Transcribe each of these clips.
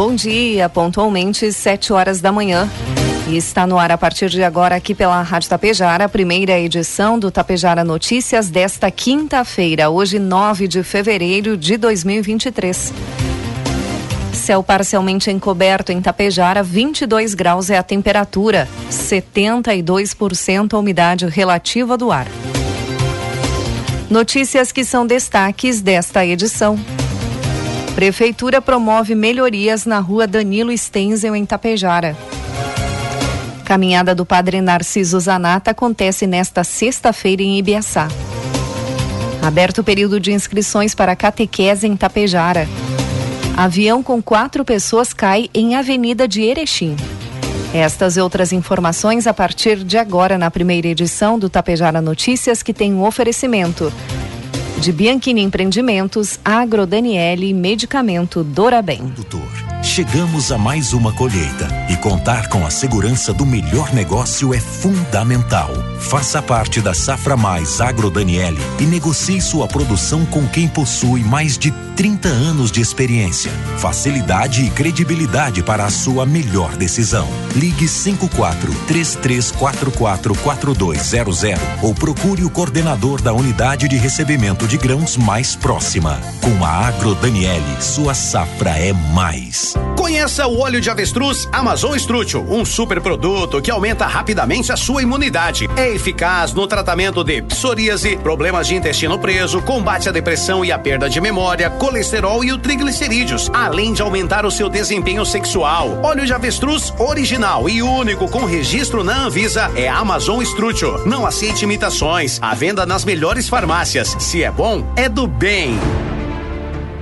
Bom dia, pontualmente 7 horas da manhã. E está no ar a partir de agora aqui pela Rádio Tapejara, a primeira edição do Tapejara Notícias desta quinta-feira, hoje 9 de fevereiro de 2023. Céu parcialmente encoberto em Tapejara, 22 graus é a temperatura, 72% a umidade relativa do ar. Notícias que são destaques desta edição. Prefeitura promove melhorias na rua Danilo Stenzel, em Tapejara. Caminhada do Padre Narciso Zanata acontece nesta sexta-feira em Ibiaçá. Aberto período de inscrições para catequese em Tapejara. Avião com quatro pessoas cai em Avenida de Erechim. Estas e outras informações a partir de agora na primeira edição do Tapejara Notícias, que tem um oferecimento de Bianchini Empreendimentos, Agro Daniele, Medicamento Dorabem. Chegamos a mais uma colheita e contar com a segurança do melhor negócio é fundamental. Faça parte da Safra Mais Agro Daniele e negocie sua produção com quem possui mais de 30 anos de experiência, facilidade e credibilidade para a sua melhor decisão. Ligue 54 3344 4200 ou procure o coordenador da unidade de recebimento de grãos mais próxima. Com a Agro Daniele, sua safra é mais. Conheça o óleo de avestruz Amazon Strútil, um super produto que aumenta rapidamente a sua imunidade. É eficaz no tratamento de psoríase, problemas de intestino preso, combate à depressão e à perda de memória, colesterol e o triglicerídeos, além de aumentar o seu desempenho sexual. Óleo de avestruz original e único com registro na Anvisa é Amazon Strútil. Não aceite imitações. À venda nas melhores farmácias. Se é bom, é do bem.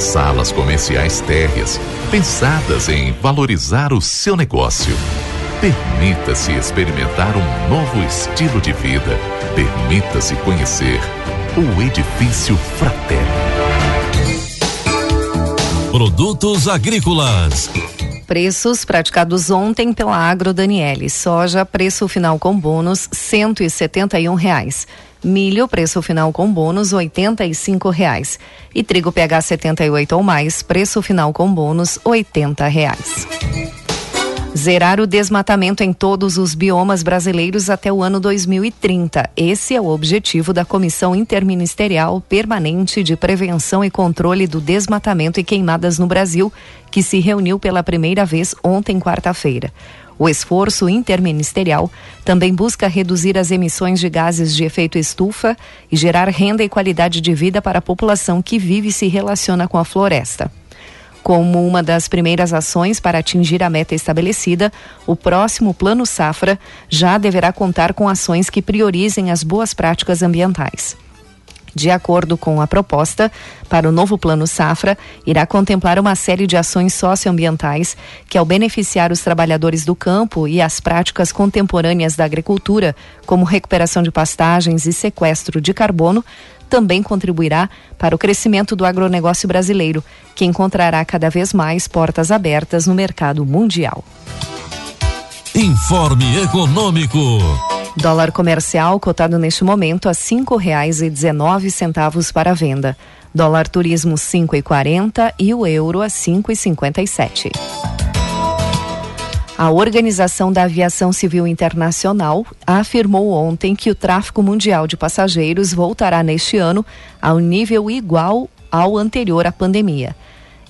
Salas comerciais térreas, pensadas em valorizar o seu negócio. Permita-se experimentar um novo estilo de vida. Permita-se conhecer o Edifício Fraterno. Produtos agrícolas. Preços praticados ontem pela Agro Daniele. Soja, preço final com bônus, cento e setenta e um reais. Milho, preço final com bônus, cinco reais. E trigo PH 78 ou mais, preço final com bônus, oitenta reais. Zerar o desmatamento em todos os biomas brasileiros até o ano 2030. Esse é o objetivo da Comissão Interministerial Permanente de Prevenção e Controle do Desmatamento e Queimadas no Brasil, que se reuniu pela primeira vez ontem, quarta-feira. O esforço interministerial também busca reduzir as emissões de gases de efeito estufa e gerar renda e qualidade de vida para a população que vive e se relaciona com a floresta. Como uma das primeiras ações para atingir a meta estabelecida, o próximo Plano Safra já deverá contar com ações que priorizem as boas práticas ambientais. De acordo com a proposta, para o novo Plano Safra, irá contemplar uma série de ações socioambientais que, ao beneficiar os trabalhadores do campo e as práticas contemporâneas da agricultura, como recuperação de pastagens e sequestro de carbono, também contribuirá para o crescimento do agronegócio brasileiro, que encontrará cada vez mais portas abertas no mercado mundial. Informe Econômico. Dólar comercial cotado neste momento a cinco reais e dezenove centavos para venda. Dólar turismo cinco e quarenta e o euro a cinco e cinquenta e sete. A Organização da Aviação Civil Internacional afirmou ontem que o tráfego mundial de passageiros voltará neste ano ao nível igual ao anterior à pandemia.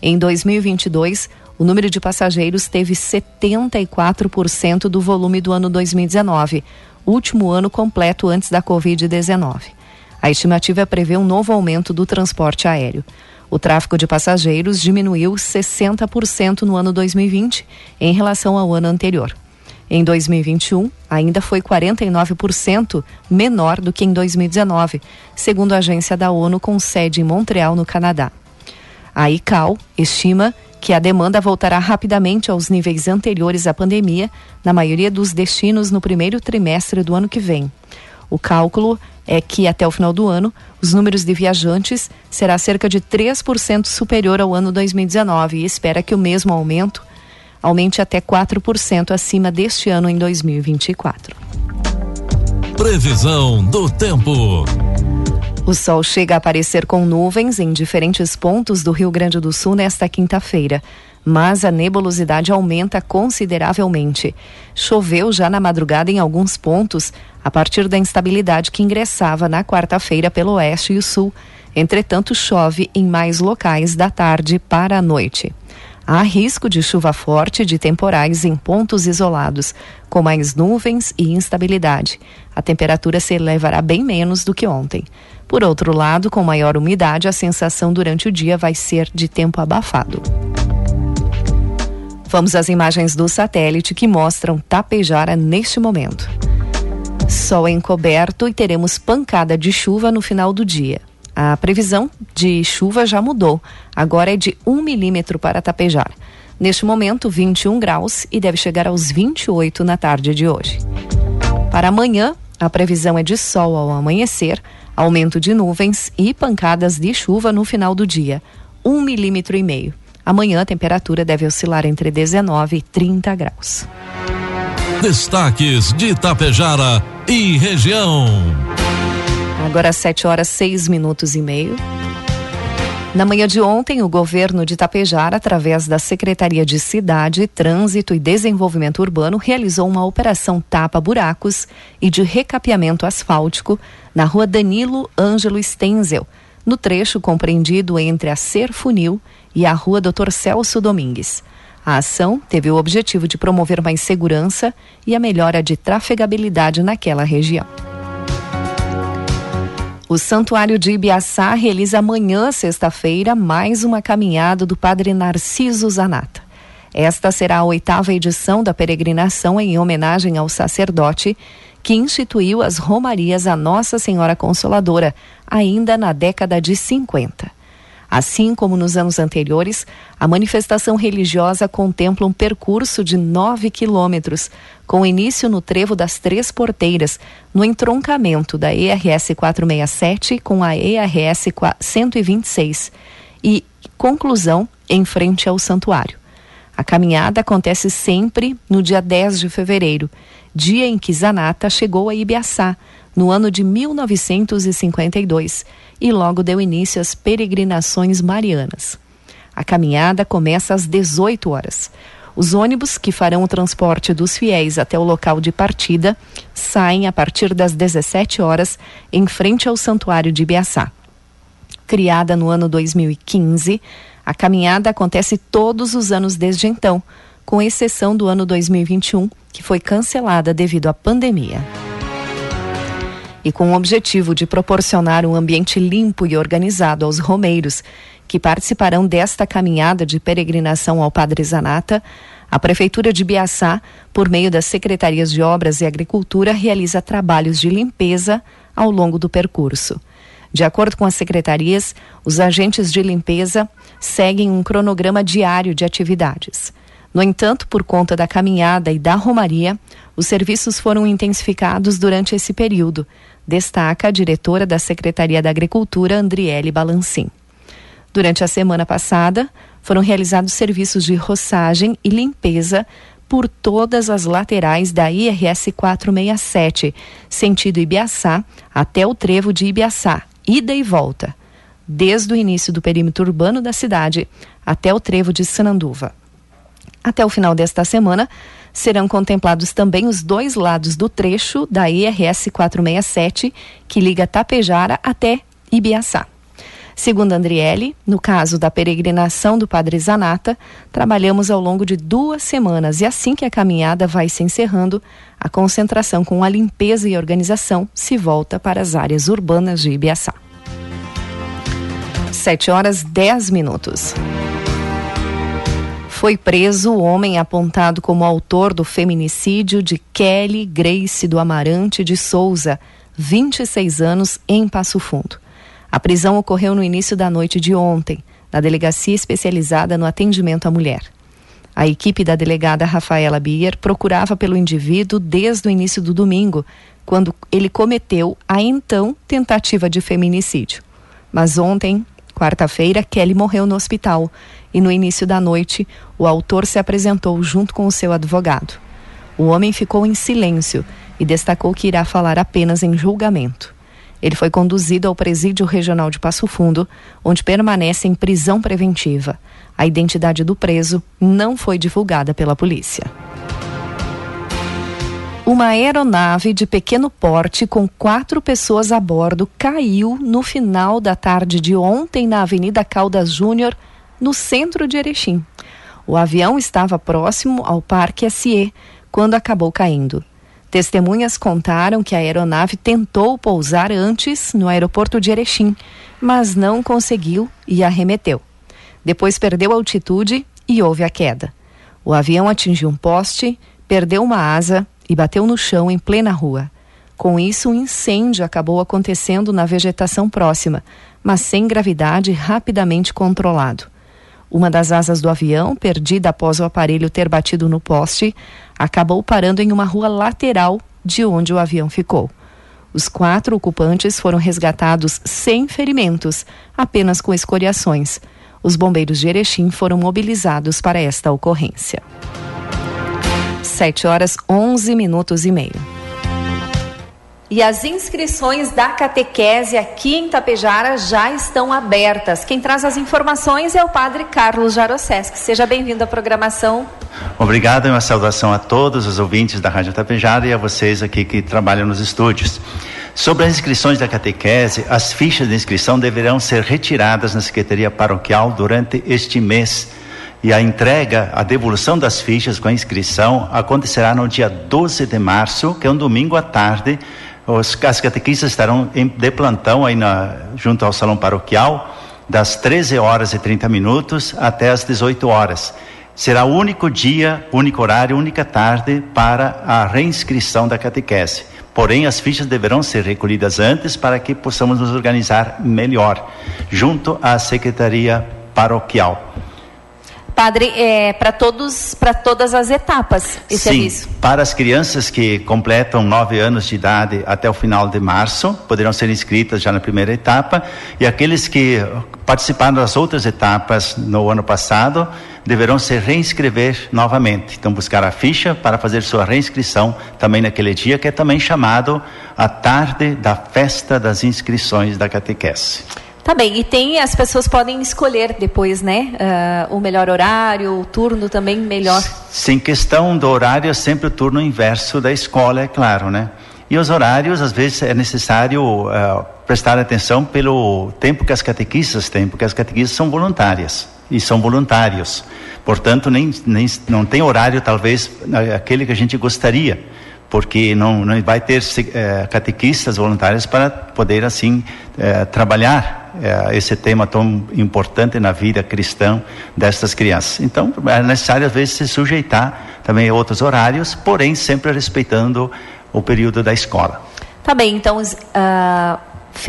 Em 2022, o número de passageiros teve 74% do volume do ano 2019, último ano completo antes da Covid-19. A estimativa prevê um novo aumento do transporte aéreo. O tráfego de passageiros diminuiu 60% no ano 2020 em relação ao ano anterior. Em 2021, ainda foi 49% menor do que em 2019, segundo a agência da ONU com sede em Montreal, no Canadá. A ICAO estima que a demanda voltará rapidamente aos níveis anteriores à pandemia na maioria dos destinos no primeiro trimestre do ano que vem. O cálculo é que até o final do ano, os números de viajantes será cerca de 3% superior ao ano 2019 e espera que o mesmo aumento aumente até 4% acima deste ano em 2024. Previsão do tempo. O sol chega a aparecer com nuvens em diferentes pontos do Rio Grande do Sul nesta quinta-feira, mas a nebulosidade aumenta consideravelmente. Choveu já na madrugada em alguns pontos, a partir da instabilidade que ingressava na quarta-feira pelo oeste e o sul. Entretanto, chove em mais locais da tarde para a noite. Há risco de chuva forte de temporais em pontos isolados, com mais nuvens e instabilidade. A temperatura se elevará bem menos do que ontem. Por outro lado, com maior umidade, a sensação durante o dia vai ser de tempo abafado. Vamos às imagens do satélite que mostram Tapejara neste momento. Sol encoberto e teremos pancada de chuva no final do dia. A previsão de chuva já mudou. Agora é de 1 milímetro para Tapejara. Neste momento, 21 graus e deve chegar aos 28 na tarde de hoje. Para amanhã, a previsão é de sol ao amanhecer Aumento de nuvens e pancadas de chuva no final do dia, um milímetro e meio. Amanhã a temperatura deve oscilar entre 19 e 30 graus. Destaques de Itapejara e região. Agora 7 horas 6 minutos e meio. Na manhã de ontem, o governo de Itapejara, através da Secretaria de Cidade, Trânsito e Desenvolvimento Urbano, realizou uma operação tapa-buracos e de recapeamento asfáltico na rua Danilo Ângelo Stenzel, no trecho compreendido entre a Serfunil e a rua Dr. Celso Domingues. A ação teve o objetivo de promover mais segurança e a melhora de trafegabilidade naquela região. O Santuário de Ibiaçá realiza amanhã, sexta-feira, mais uma caminhada do Padre Narciso Zanata. Esta será a oitava edição da peregrinação em homenagem ao sacerdote que instituiu as romarias a Nossa Senhora Consoladora, ainda na década de 50. Assim como nos anos anteriores, a manifestação religiosa contempla um percurso de 9 quilômetros, com início no Trevo das Três Porteiras, no entroncamento da ERS 467 com a ERS 126, e conclusão em frente ao santuário. A caminhada acontece sempre no dia 10 de fevereiro, dia em que Zanata chegou a Ibiaçá, no ano de 1952 e logo deu início às peregrinações marianas. A caminhada começa às 18 horas. Os ônibus que farão o transporte dos fiéis até o local de partida saem a partir das 17 horas em frente ao Santuário de Ibiaçá. Criada no ano 2015, a caminhada acontece todos os anos desde então, com exceção do ano 2021, que foi cancelada devido à pandemia e com o objetivo de proporcionar um ambiente limpo e organizado aos romeiros que participarão desta caminhada de peregrinação ao Padre Zanata, a Prefeitura de Biaçá, por meio das Secretarias de Obras e Agricultura, realiza trabalhos de limpeza ao longo do percurso. De acordo com as secretarias, os agentes de limpeza seguem um cronograma diário de atividades. No entanto, por conta da caminhada e da romaria, os serviços foram intensificados durante esse período, destaca a diretora da Secretaria da Agricultura, Andriele Balancim. Durante a semana passada, foram realizados serviços de roçagem e limpeza por todas as laterais da IRS 467, sentido Ibiaçá até o trevo de Ibiaçá, ida e volta, desde o início do perímetro urbano da cidade até o trevo de Sananduva. Até o final desta semana, serão contemplados também os dois lados do trecho da IRS 467, que liga Tapejara até Ibiaçá. Segundo Andriele, no caso da peregrinação do Padre Zanata, trabalhamos ao longo de duas semanas e assim que a caminhada vai se encerrando, a concentração com a limpeza e organização se volta para as áreas urbanas de Ibiaçá. 7 horas 10 minutos. Foi preso o homem apontado como autor do feminicídio de Kelly Grace do Amarante de Souza, 26 anos, em Passo Fundo. A prisão ocorreu no início da noite de ontem, na delegacia especializada no atendimento à mulher. A equipe da delegada Rafaela Bier procurava pelo indivíduo desde o início do domingo, quando ele cometeu a então tentativa de feminicídio. Mas ontem, quarta-feira, Kelly morreu no hospital e no início da noite o autor se apresentou junto com o seu advogado. O homem ficou em silêncio e destacou que irá falar apenas em julgamento. Ele foi conduzido ao Presídio Regional de Passo Fundo, onde permanece em prisão preventiva. A identidade do preso não foi divulgada pela polícia. Uma aeronave de pequeno porte com quatro pessoas a bordo caiu no final da tarde de ontem na Avenida Caldas Júnior, no centro de Erechim. O avião estava próximo ao Parque SE quando acabou caindo. Testemunhas contaram que a aeronave tentou pousar antes no aeroporto de Erechim, mas não conseguiu e arremeteu. Depois perdeu altitude e houve a queda. O avião atingiu um poste, perdeu uma asa e bateu no chão em plena rua. Com isso, um incêndio acabou acontecendo na vegetação próxima, mas sem gravidade rapidamente controlado. Uma das asas do avião, perdida após o aparelho ter batido no poste, acabou parando em uma rua lateral de onde o avião ficou. Os quatro ocupantes foram resgatados sem ferimentos, apenas com escoriações. Os bombeiros de Erechim foram mobilizados para esta ocorrência. 7 horas 11 minutos e meio. E as inscrições da catequese aqui em Tapejara já estão abertas. Quem traz as informações é o Padre Carlos Jarosesc. Seja bem-vindo à programação. Obrigado e uma saudação a todos os ouvintes da Rádio Tapejara e a vocês aqui que trabalham nos estúdios. Sobre as inscrições da catequese, as fichas de inscrição deverão ser retiradas na Secretaria Paroquial durante este mês. E a entrega, a devolução das fichas com a inscrição acontecerá no dia 12 de março, que é um domingo à tarde, os, as catequistas estarão em, de plantão aí na, junto ao salão paroquial, das 13 horas e 30 minutos até as 18 horas. Será o único dia, único horário, única tarde para a reinscrição da catequese. Porém, as fichas deverão ser recolhidas antes para que possamos nos organizar melhor, junto à secretaria paroquial. Padre, é para todos, para todas as etapas esse Sim, aviso? para as crianças que completam nove anos de idade até o final de março, poderão ser inscritas já na primeira etapa, e aqueles que participaram das outras etapas no ano passado deverão se reinscrever novamente. Então, buscar a ficha para fazer sua reinscrição também naquele dia, que é também chamado a tarde da festa das inscrições da catequese. Tá bem, e tem, as pessoas podem escolher depois, né? Uh, o melhor horário, o turno também melhor. Sim, questão do horário é sempre o turno inverso da escola, é claro, né? E os horários, às vezes, é necessário uh, prestar atenção pelo tempo que as catequistas têm, porque as catequistas são voluntárias e são voluntários. Portanto, nem, nem, não tem horário, talvez, aquele que a gente gostaria porque não, não vai ter é, catequistas voluntários para poder assim é, trabalhar é, esse tema tão importante na vida cristã destas crianças. Então é necessário às vezes se sujeitar também a outros horários, porém sempre respeitando o período da escola. Tá bem, então uh,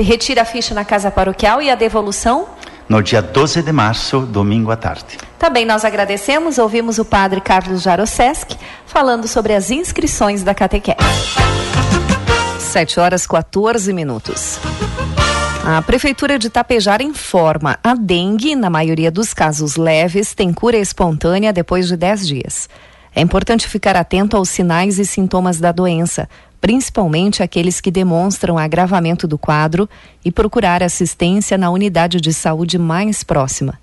retira a ficha na casa paroquial e a devolução? No dia 12 de março, domingo à tarde. Também nós agradecemos, ouvimos o padre Carlos Jarosesc falando sobre as inscrições da catequese. 7 horas 14 minutos. A Prefeitura de Tapejar informa: a dengue, na maioria dos casos leves, tem cura espontânea depois de 10 dias. É importante ficar atento aos sinais e sintomas da doença, principalmente aqueles que demonstram agravamento do quadro, e procurar assistência na unidade de saúde mais próxima.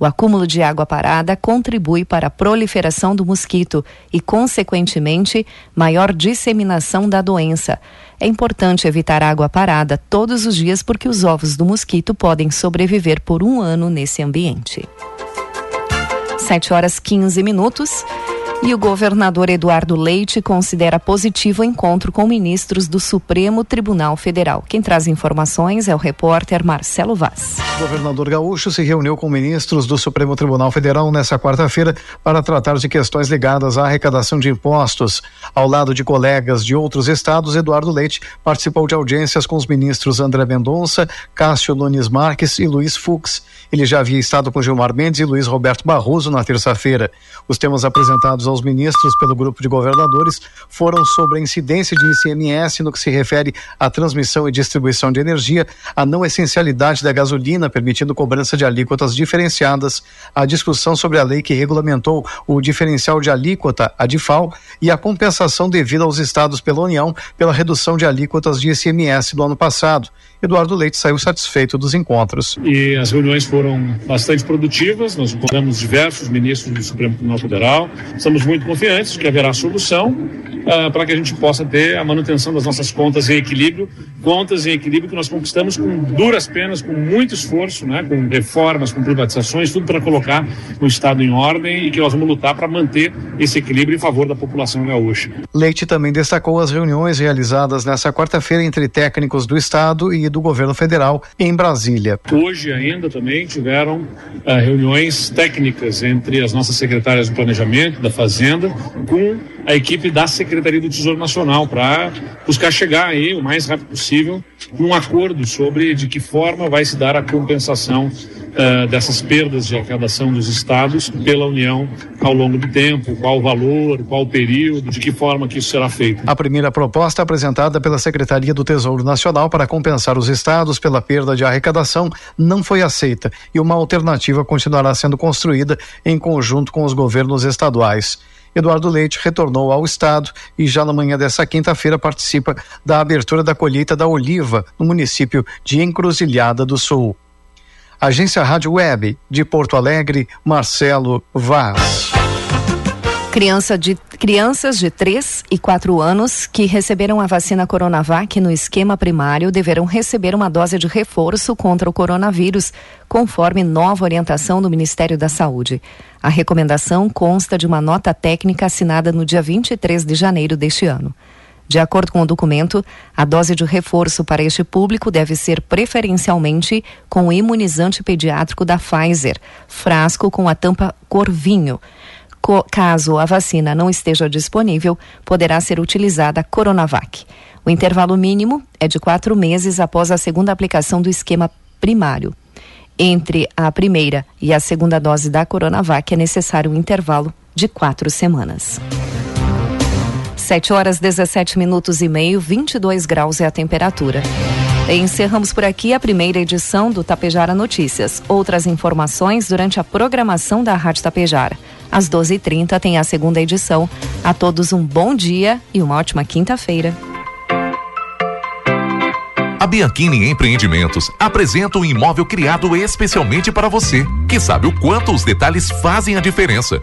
O acúmulo de água parada contribui para a proliferação do mosquito e, consequentemente, maior disseminação da doença. É importante evitar água parada todos os dias porque os ovos do mosquito podem sobreviver por um ano nesse ambiente. 7 horas 15 minutos. E o governador Eduardo Leite considera positivo o encontro com ministros do Supremo Tribunal Federal. Quem traz informações é o repórter Marcelo Vaz. O governador Gaúcho se reuniu com ministros do Supremo Tribunal Federal nesta quarta-feira para tratar de questões ligadas à arrecadação de impostos. Ao lado de colegas de outros estados, Eduardo Leite participou de audiências com os ministros André Mendonça, Cássio Nunes Marques e Luiz Fux. Ele já havia estado com Gilmar Mendes e Luiz Roberto Barroso na terça-feira. Os temas apresentados aos ministros pelo grupo de governadores foram sobre a incidência de ICMS no que se refere à transmissão e distribuição de energia, a não essencialidade da gasolina, permitindo cobrança de alíquotas diferenciadas, a discussão sobre a lei que regulamentou o diferencial de alíquota, a DIFAL, e a compensação devida aos estados pela União pela redução de alíquotas de ICMS do ano passado. Eduardo Leite saiu satisfeito dos encontros. E as reuniões foram bastante produtivas, nós encontramos diversos ministros do Supremo Tribunal Federal, estamos muito confiantes de que haverá solução uh, para que a gente possa ter a manutenção das nossas contas em equilíbrio, contas em equilíbrio que nós conquistamos com duras penas, com muito esforço, né, com reformas, com privatizações, tudo para colocar o Estado em ordem e que nós vamos lutar para manter esse equilíbrio em favor da população gaúcha. Leite também destacou as reuniões realizadas nesta quarta-feira entre técnicos do Estado e do governo federal em Brasília. Hoje ainda também tiveram uh, reuniões técnicas entre as nossas secretárias do Planejamento, da Fazenda, com a equipe da Secretaria do Tesouro Nacional para buscar chegar aí o mais rápido possível num acordo sobre de que forma vai se dar a compensação uh, dessas perdas de arrecadação dos estados pela União ao longo do tempo, qual o valor, qual o período, de que forma que isso será feito. A primeira proposta apresentada pela Secretaria do Tesouro Nacional para compensar os estados pela perda de arrecadação não foi aceita e uma alternativa continuará sendo construída em conjunto com os governos estaduais. Eduardo Leite retornou ao estado e já na manhã dessa quinta-feira participa da abertura da colheita da oliva no município de Encruzilhada do Sul. Agência Rádio Web de Porto Alegre, Marcelo Vaz. Criança de, crianças de 3 e 4 anos que receberam a vacina Coronavac no esquema primário deverão receber uma dose de reforço contra o coronavírus, conforme nova orientação do Ministério da Saúde. A recomendação consta de uma nota técnica assinada no dia 23 de janeiro deste ano. De acordo com o documento, a dose de reforço para este público deve ser preferencialmente com o imunizante pediátrico da Pfizer, frasco com a tampa cor vinho Caso a vacina não esteja disponível, poderá ser utilizada a Coronavac. O intervalo mínimo é de quatro meses após a segunda aplicação do esquema primário. Entre a primeira e a segunda dose da Coronavac é necessário um intervalo de quatro semanas. 7 horas 17 minutos e meio, 22 graus é a temperatura. Encerramos por aqui a primeira edição do Tapejara Notícias. Outras informações durante a programação da Rádio Tapejara. Às 12h30 tem a segunda edição. A todos um bom dia e uma ótima quinta-feira. A Bianchini Empreendimentos apresenta um imóvel criado especialmente para você, que sabe o quanto os detalhes fazem a diferença.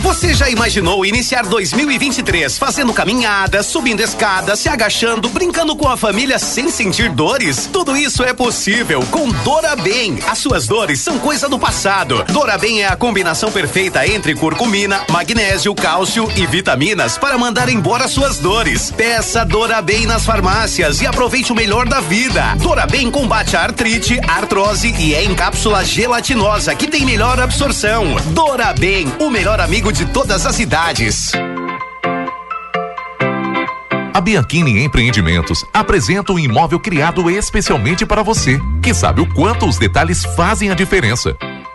Você já imaginou iniciar 2023 fazendo caminhada, subindo escadas, se agachando, brincando com a família sem sentir dores? Tudo isso é possível com Dora Bem. As suas dores são coisa do passado. Dora Bem é a combinação perfeita entre curcumina, magnésio, cálcio e vitaminas para mandar embora suas dores. Peça Dora Bem nas farmácias e aproveite o melhor da vida. Dora Bem combate a artrite, artrose e é em cápsula gelatinosa que tem melhor absorção. Dora Bem, o melhor amigo de todas as idades. A Bianchini Empreendimentos apresenta um imóvel criado especialmente para você, que sabe o quanto os detalhes fazem a diferença.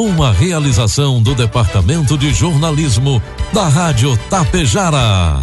Uma realização do Departamento de Jornalismo da Rádio Tapejara.